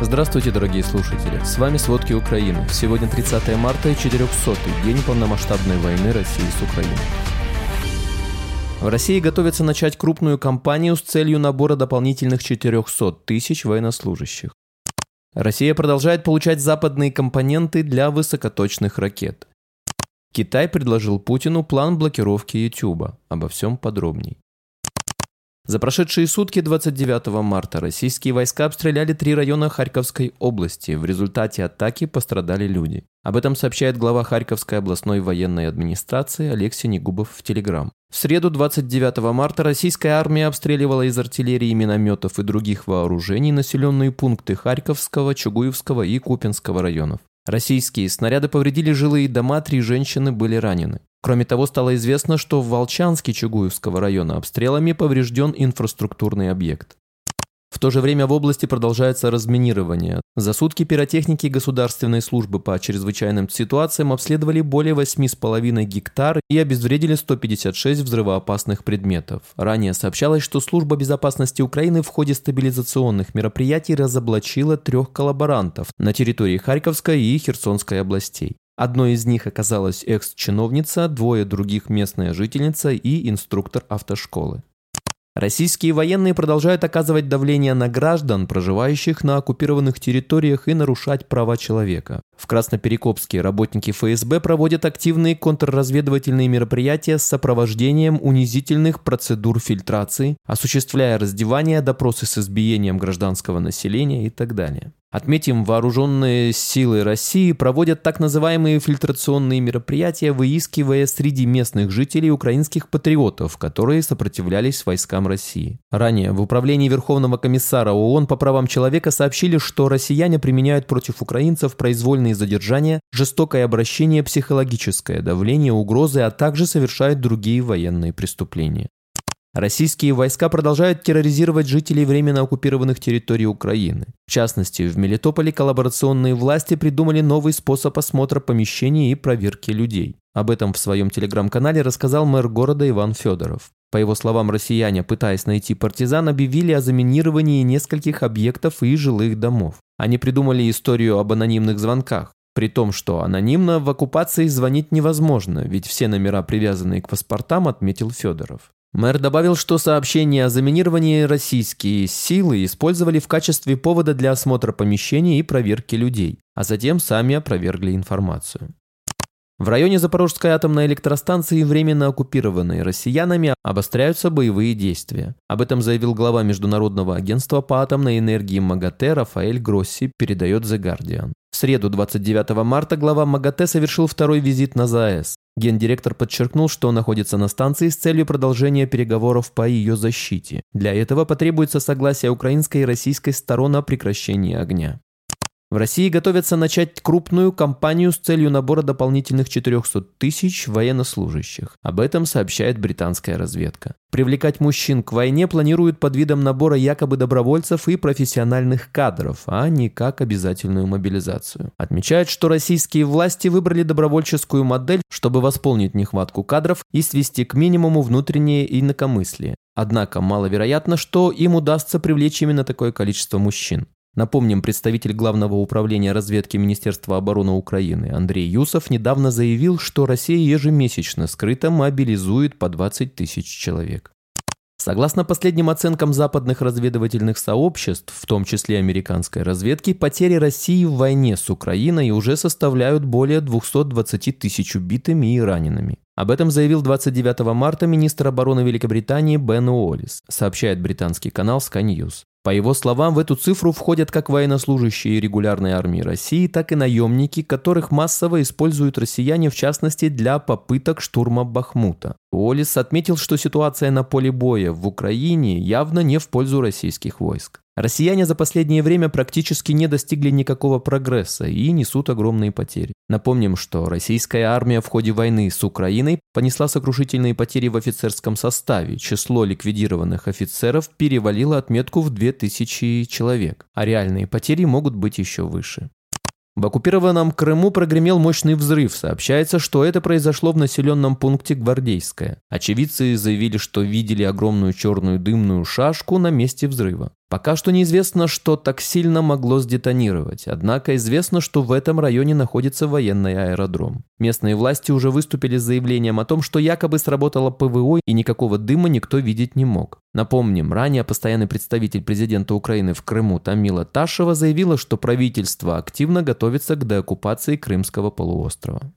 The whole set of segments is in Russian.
Здравствуйте, дорогие слушатели! С вами «Сводки Украины». Сегодня 30 марта и 400-й день полномасштабной войны России с Украиной. В России готовятся начать крупную кампанию с целью набора дополнительных 400 тысяч военнослужащих. Россия продолжает получать западные компоненты для высокоточных ракет. Китай предложил Путину план блокировки Ютуба. Обо всем подробней. За прошедшие сутки 29 марта российские войска обстреляли три района Харьковской области. В результате атаки пострадали люди. Об этом сообщает глава Харьковской областной военной администрации Алексей Негубов в Телеграм. В среду 29 марта российская армия обстреливала из артиллерии, минометов и других вооружений населенные пункты Харьковского, Чугуевского и Купинского районов. Российские снаряды повредили жилые дома, три женщины были ранены. Кроме того, стало известно, что в Волчанске Чугуевского района обстрелами поврежден инфраструктурный объект. В то же время в области продолжается разминирование. За сутки пиротехники Государственной службы по чрезвычайным ситуациям обследовали более 8,5 гектар и обезвредили 156 взрывоопасных предметов. Ранее сообщалось, что Служба безопасности Украины в ходе стабилизационных мероприятий разоблачила трех коллаборантов на территории Харьковской и Херсонской областей. Одной из них оказалась экс-чиновница, двое других местная жительница и инструктор автошколы. Российские военные продолжают оказывать давление на граждан, проживающих на оккупированных территориях и нарушать права человека. В Красноперекопске работники ФСБ проводят активные контрразведывательные мероприятия с сопровождением унизительных процедур фильтрации, осуществляя раздевание, допросы с избиением гражданского населения и так далее. Отметим, вооруженные силы России проводят так называемые фильтрационные мероприятия, выискивая среди местных жителей украинских патриотов, которые сопротивлялись войскам России. Ранее в Управлении Верховного комиссара ООН по правам человека сообщили, что россияне применяют против украинцев произвольные задержания, жестокое обращение, психологическое давление, угрозы, а также совершают другие военные преступления. Российские войска продолжают терроризировать жителей временно оккупированных территорий Украины. В частности, в Мелитополе коллаборационные власти придумали новый способ осмотра помещений и проверки людей. Об этом в своем телеграм-канале рассказал мэр города Иван Федоров. По его словам, россияне, пытаясь найти партизан, объявили о заминировании нескольких объектов и жилых домов. Они придумали историю об анонимных звонках. При том, что анонимно в оккупации звонить невозможно, ведь все номера, привязанные к паспортам, отметил Федоров. Мэр добавил, что сообщения о заминировании российские силы использовали в качестве повода для осмотра помещений и проверки людей, а затем сами опровергли информацию. В районе Запорожской атомной электростанции, временно оккупированной россиянами, обостряются боевые действия. Об этом заявил глава Международного агентства по атомной энергии МАГАТЭ Рафаэль Гросси, передает The Guardian. В среду 29 марта глава МАГАТЭ совершил второй визит на ЗАЭС. Гендиректор подчеркнул, что он находится на станции с целью продолжения переговоров по ее защите. Для этого потребуется согласие украинской и российской сторон о прекращении огня. В России готовятся начать крупную кампанию с целью набора дополнительных 400 тысяч военнослужащих. Об этом сообщает британская разведка. Привлекать мужчин к войне планируют под видом набора якобы добровольцев и профессиональных кадров, а не как обязательную мобилизацию. Отмечают, что российские власти выбрали добровольческую модель, чтобы восполнить нехватку кадров и свести к минимуму внутреннее инакомыслие. Однако маловероятно, что им удастся привлечь именно такое количество мужчин. Напомним, представитель Главного управления разведки Министерства обороны Украины Андрей Юсов недавно заявил, что Россия ежемесячно скрыто мобилизует по 20 тысяч человек. Согласно последним оценкам западных разведывательных сообществ, в том числе американской разведки, потери России в войне с Украиной уже составляют более 220 тысяч убитыми и ранеными. Об этом заявил 29 марта министр обороны Великобритании Бен Уоллис, сообщает британский канал Sky News. По его словам, в эту цифру входят как военнослужащие регулярной армии России, так и наемники, которых массово используют россияне, в частности, для попыток штурма Бахмута. Уоллес отметил, что ситуация на поле боя в Украине явно не в пользу российских войск. Россияне за последнее время практически не достигли никакого прогресса и несут огромные потери. Напомним, что российская армия в ходе войны с Украиной понесла сокрушительные потери в офицерском составе. Число ликвидированных офицеров перевалило отметку в 2000 человек, а реальные потери могут быть еще выше. В оккупированном Крыму прогремел мощный взрыв. Сообщается, что это произошло в населенном пункте Гвардейское. Очевидцы заявили, что видели огромную черную дымную шашку на месте взрыва. Пока что неизвестно, что так сильно могло сдетонировать, однако известно, что в этом районе находится военный аэродром. Местные власти уже выступили с заявлением о том, что якобы сработало ПВО и никакого дыма никто видеть не мог. Напомним, ранее постоянный представитель президента Украины в Крыму Тамила Ташева заявила, что правительство активно готовится к деоккупации Крымского полуострова.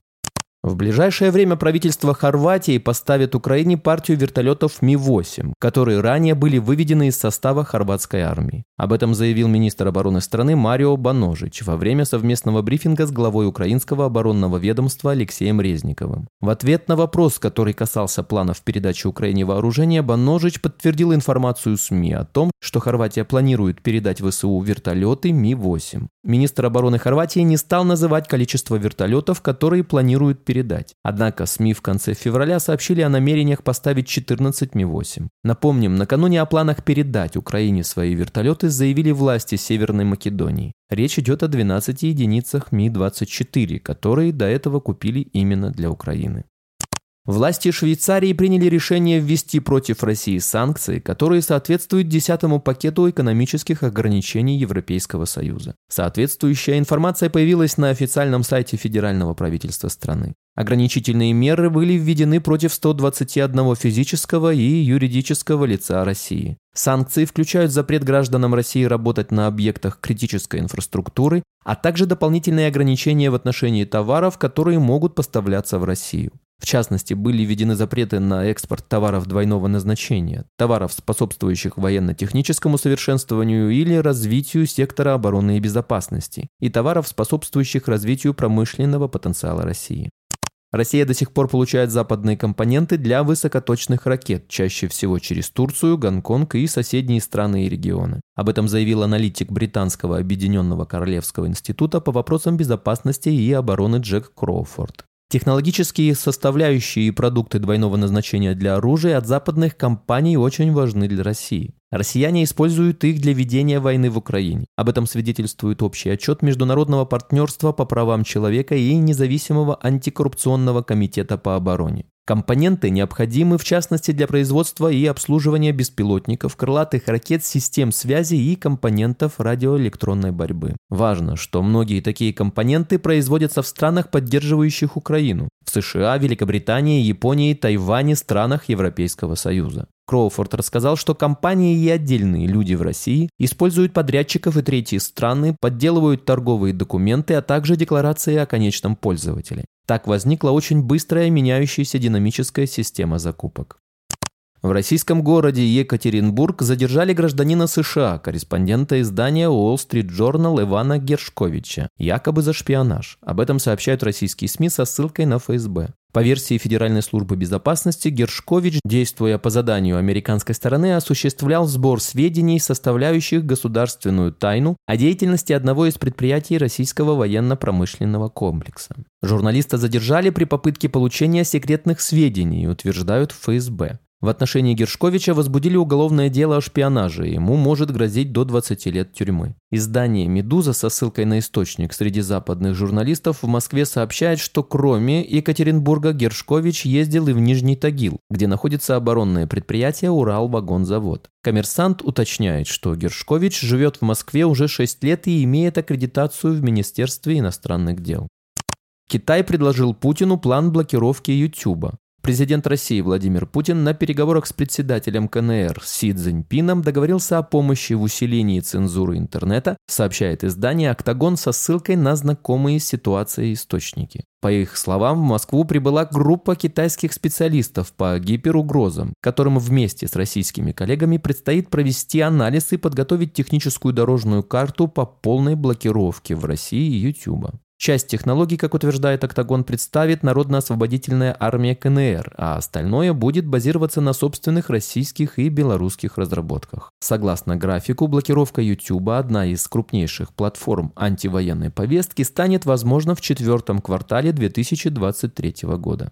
В ближайшее время правительство Хорватии поставит Украине партию вертолетов Ми-8, которые ранее были выведены из состава хорватской армии. Об этом заявил министр обороны страны Марио Баножич во время совместного брифинга с главой украинского оборонного ведомства Алексеем Резниковым. В ответ на вопрос, который касался планов передачи Украине вооружения, Баножич подтвердил информацию СМИ о том, что Хорватия планирует передать ВСУ вертолеты Ми-8. Министр обороны Хорватии не стал называть количество вертолетов, которые планируют передать. Однако СМИ в конце февраля сообщили о намерениях поставить 14 Ми-8. Напомним, накануне о планах передать Украине свои вертолеты заявили власти Северной Македонии. Речь идет о 12 единицах Ми-24, которые до этого купили именно для Украины. Власти Швейцарии приняли решение ввести против России санкции, которые соответствуют десятому пакету экономических ограничений Европейского Союза. Соответствующая информация появилась на официальном сайте федерального правительства страны. Ограничительные меры были введены против 121 физического и юридического лица России. Санкции включают запрет гражданам России работать на объектах критической инфраструктуры, а также дополнительные ограничения в отношении товаров, которые могут поставляться в Россию. В частности, были введены запреты на экспорт товаров двойного назначения, товаров, способствующих военно-техническому совершенствованию или развитию сектора обороны и безопасности, и товаров, способствующих развитию промышленного потенциала России. Россия до сих пор получает западные компоненты для высокоточных ракет, чаще всего через Турцию, Гонконг и соседние страны и регионы. Об этом заявил аналитик Британского объединенного Королевского института по вопросам безопасности и обороны Джек Кроуфорд. Технологические составляющие и продукты двойного назначения для оружия от западных компаний очень важны для России. Россияне используют их для ведения войны в Украине. Об этом свидетельствует общий отчет Международного партнерства по правам человека и независимого антикоррупционного комитета по обороне. Компоненты необходимы в частности для производства и обслуживания беспилотников, крылатых ракет, систем связи и компонентов радиоэлектронной борьбы. Важно, что многие такие компоненты производятся в странах, поддерживающих Украину. В США, Великобритании, Японии, Тайване, странах Европейского Союза. Кроуфорд рассказал, что компании и отдельные люди в России используют подрядчиков и третьи страны, подделывают торговые документы, а также декларации о конечном пользователе. Так возникла очень быстрая меняющаяся динамическая система закупок. В российском городе Екатеринбург задержали гражданина США, корреспондента издания Wall Street Journal Ивана Гершковича, якобы за шпионаж. Об этом сообщают российские СМИ со ссылкой на ФСБ. По версии Федеральной службы безопасности, Гершкович, действуя по заданию американской стороны, осуществлял сбор сведений, составляющих государственную тайну о деятельности одного из предприятий российского военно-промышленного комплекса. Журналиста задержали при попытке получения секретных сведений, утверждают ФСБ. В отношении Гершковича возбудили уголовное дело о шпионаже, ему может грозить до 20 лет тюрьмы. Издание «Медуза» со ссылкой на источник среди западных журналистов в Москве сообщает, что кроме Екатеринбурга Гершкович ездил и в Нижний Тагил, где находится оборонное предприятие «Уралвагонзавод». Коммерсант уточняет, что Гершкович живет в Москве уже 6 лет и имеет аккредитацию в Министерстве иностранных дел. Китай предложил Путину план блокировки Ютуба. Президент России Владимир Путин на переговорах с председателем КНР Си Цзиньпином договорился о помощи в усилении цензуры интернета, сообщает издание «Октагон» со ссылкой на знакомые ситуации источники. По их словам, в Москву прибыла группа китайских специалистов по гиперугрозам, которым вместе с российскими коллегами предстоит провести анализ и подготовить техническую дорожную карту по полной блокировке в России YouTube. Часть технологий, как утверждает Октагон, представит Народно-освободительная армия КНР, а остальное будет базироваться на собственных российских и белорусских разработках. Согласно графику, блокировка YouTube, одна из крупнейших платформ антивоенной повестки, станет возможна в четвертом квартале 2023 года.